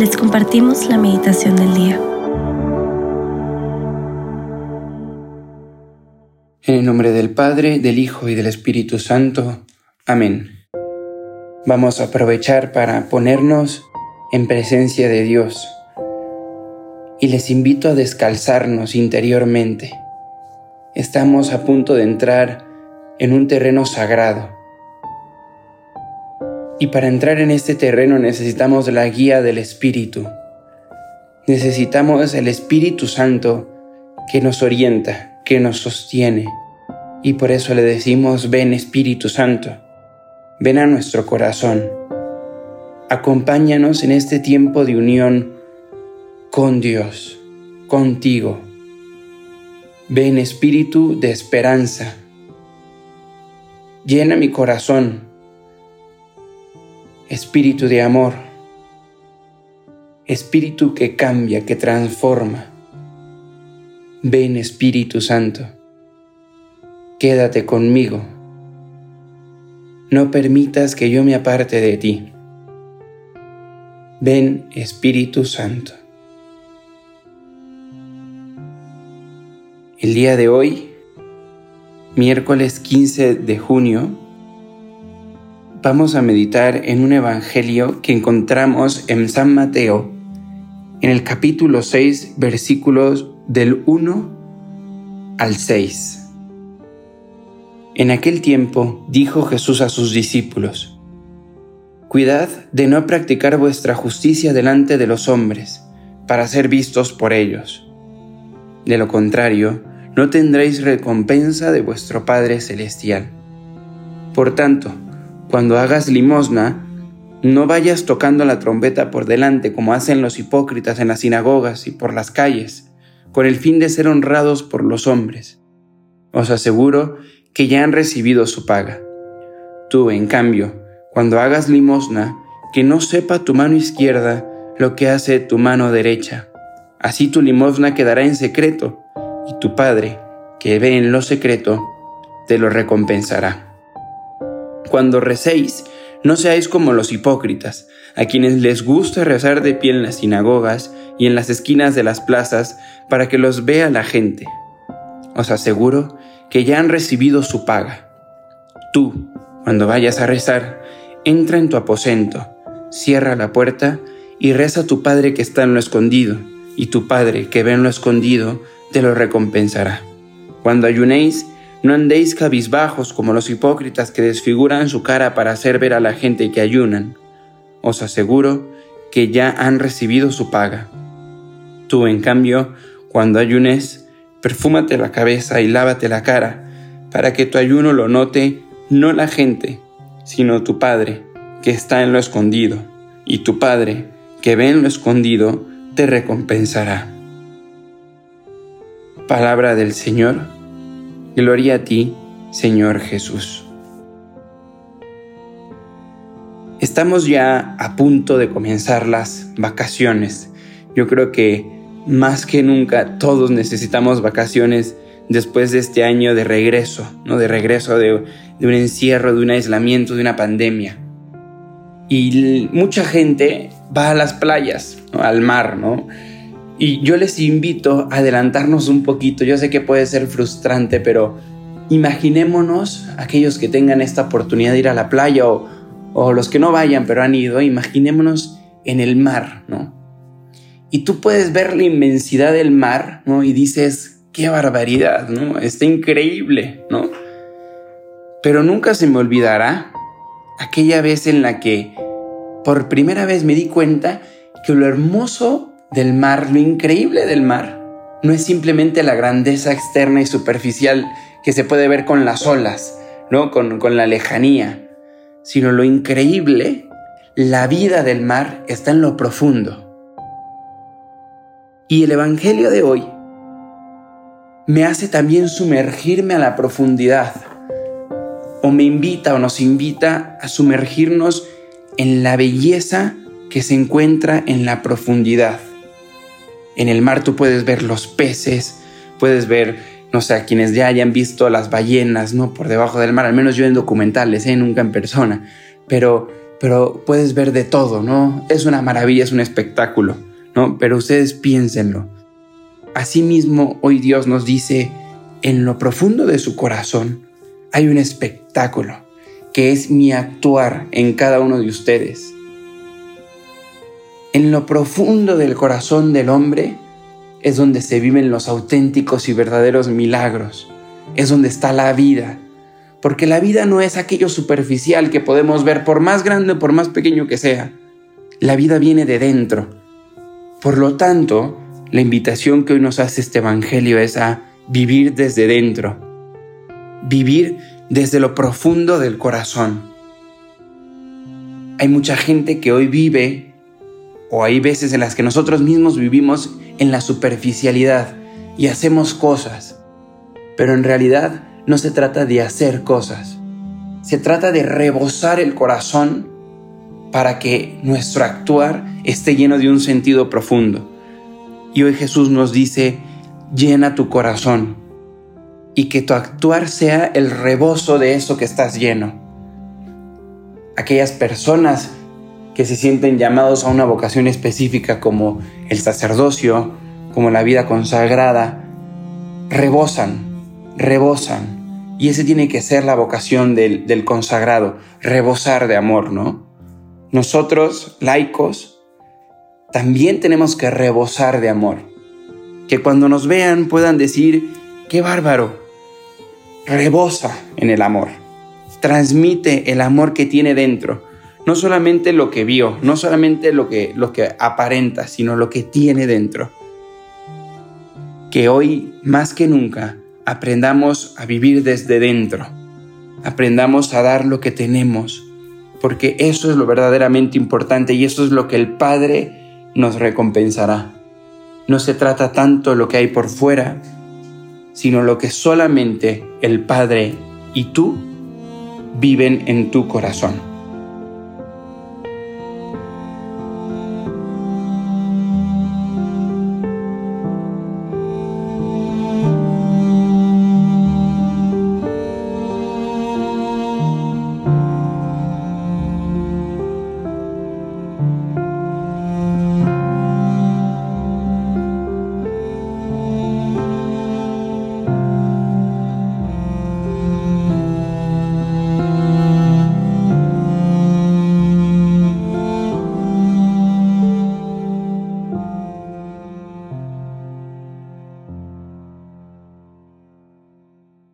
les compartimos la meditación del día. En el nombre del Padre, del Hijo y del Espíritu Santo. Amén. Vamos a aprovechar para ponernos en presencia de Dios y les invito a descalzarnos interiormente. Estamos a punto de entrar en un terreno sagrado. Y para entrar en este terreno necesitamos la guía del Espíritu. Necesitamos el Espíritu Santo que nos orienta, que nos sostiene. Y por eso le decimos, ven Espíritu Santo, ven a nuestro corazón. Acompáñanos en este tiempo de unión con Dios, contigo. Ven Espíritu de esperanza. Llena mi corazón. Espíritu de amor. Espíritu que cambia, que transforma. Ven Espíritu Santo. Quédate conmigo. No permitas que yo me aparte de ti. Ven Espíritu Santo. El día de hoy, miércoles 15 de junio, vamos a meditar en un evangelio que encontramos en San Mateo, en el capítulo 6, versículos del 1 al 6. En aquel tiempo dijo Jesús a sus discípulos, Cuidad de no practicar vuestra justicia delante de los hombres, para ser vistos por ellos. De lo contrario, no tendréis recompensa de vuestro Padre Celestial. Por tanto, cuando hagas limosna, no vayas tocando la trompeta por delante como hacen los hipócritas en las sinagogas y por las calles, con el fin de ser honrados por los hombres. Os aseguro que ya han recibido su paga. Tú, en cambio, cuando hagas limosna, que no sepa tu mano izquierda lo que hace tu mano derecha. Así tu limosna quedará en secreto y tu Padre, que ve en lo secreto, te lo recompensará. Cuando recéis, no seáis como los hipócritas, a quienes les gusta rezar de pie en las sinagogas y en las esquinas de las plazas para que los vea la gente. Os aseguro que ya han recibido su paga. Tú, cuando vayas a rezar, entra en tu aposento, cierra la puerta y reza a tu Padre que está en lo escondido, y tu Padre que ve en lo escondido te lo recompensará. Cuando ayunéis, no andéis cabizbajos como los hipócritas que desfiguran su cara para hacer ver a la gente que ayunan. Os aseguro que ya han recibido su paga. Tú, en cambio, cuando ayunes, perfúmate la cabeza y lávate la cara, para que tu ayuno lo note no la gente, sino tu Padre, que está en lo escondido, y tu Padre, que ve en lo escondido, te recompensará. Palabra del Señor. Gloria a ti, Señor Jesús. Estamos ya a punto de comenzar las vacaciones. Yo creo que más que nunca todos necesitamos vacaciones después de este año de regreso, ¿no? De regreso de, un encierro, de un aislamiento, de una pandemia. Y mucha gente va a las playas, al mar, ¿no? Y yo les invito a adelantarnos un poquito. Yo sé que puede ser frustrante, pero imaginémonos aquellos que tengan esta oportunidad de ir a la playa o, o los que no vayan pero han ido, imaginémonos en el mar, ¿no? Y tú puedes ver la inmensidad del mar, ¿no? Y dices, qué barbaridad, ¿no? Está increíble, ¿no? Pero nunca se me olvidará aquella vez en la que por primera vez me di cuenta que lo hermoso del mar, lo increíble del mar, no es simplemente la grandeza externa y superficial que se puede ver con las olas, ¿no? Con, con la lejanía, sino lo increíble, la vida del mar está en lo profundo. Y el Evangelio de hoy me hace también sumergirme a la profundidad, o me invita o nos invita a sumergirnos en la belleza que se encuentra en la profundidad. En el mar tú puedes ver los peces, puedes ver, no sé, a quienes ya hayan visto las ballenas, ¿no? Por debajo del mar, al menos yo en documentales, ¿eh? Nunca en persona. Pero pero puedes ver de todo, ¿no? Es una maravilla, es un espectáculo, ¿no? Pero ustedes piénsenlo. Asimismo, hoy Dios nos dice, en lo profundo de su corazón hay un espectáculo, que es mi actuar en cada uno de ustedes. En lo profundo del corazón del hombre es donde se viven los auténticos y verdaderos milagros, es donde está la vida, porque la vida no es aquello superficial que podemos ver por más grande o por más pequeño que sea. La vida viene de dentro. Por lo tanto, la invitación que hoy nos hace este Evangelio es a vivir desde dentro, vivir desde lo profundo del corazón. Hay mucha gente que hoy vive, o hay veces en las que nosotros mismos vivimos en la superficialidad y hacemos cosas, pero en realidad no se trata de hacer cosas, se trata de rebosar el corazón para que nuestro actuar esté lleno de un sentido profundo. Y hoy Jesús nos dice, llena tu corazón y que tu actuar sea el rebozo de eso que estás lleno. Aquellas personas que se sienten llamados a una vocación específica como el sacerdocio, como la vida consagrada, rebosan rebosan. Y ese tiene que ser la vocación del, del consagrado, rebosar de amor, ¿no? Nosotros, laicos, también tenemos que rebosar de amor. Que cuando nos vean puedan decir, qué bárbaro, rebosa en el amor. Transmite el amor que tiene dentro. No solamente lo que vio, no solamente lo que, lo que aparenta, sino lo que tiene dentro. Que hoy, más que nunca, aprendamos a vivir desde dentro, aprendamos a dar lo que tenemos, porque eso es lo verdaderamente importante y eso es lo que el Padre nos recompensará. No se trata tanto lo que hay por fuera, sino lo que solamente el Padre y tú viven en tu corazón.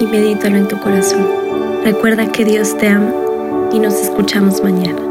y medítalo en tu corazón. Recuerda que Dios te ama y nos escuchamos mañana.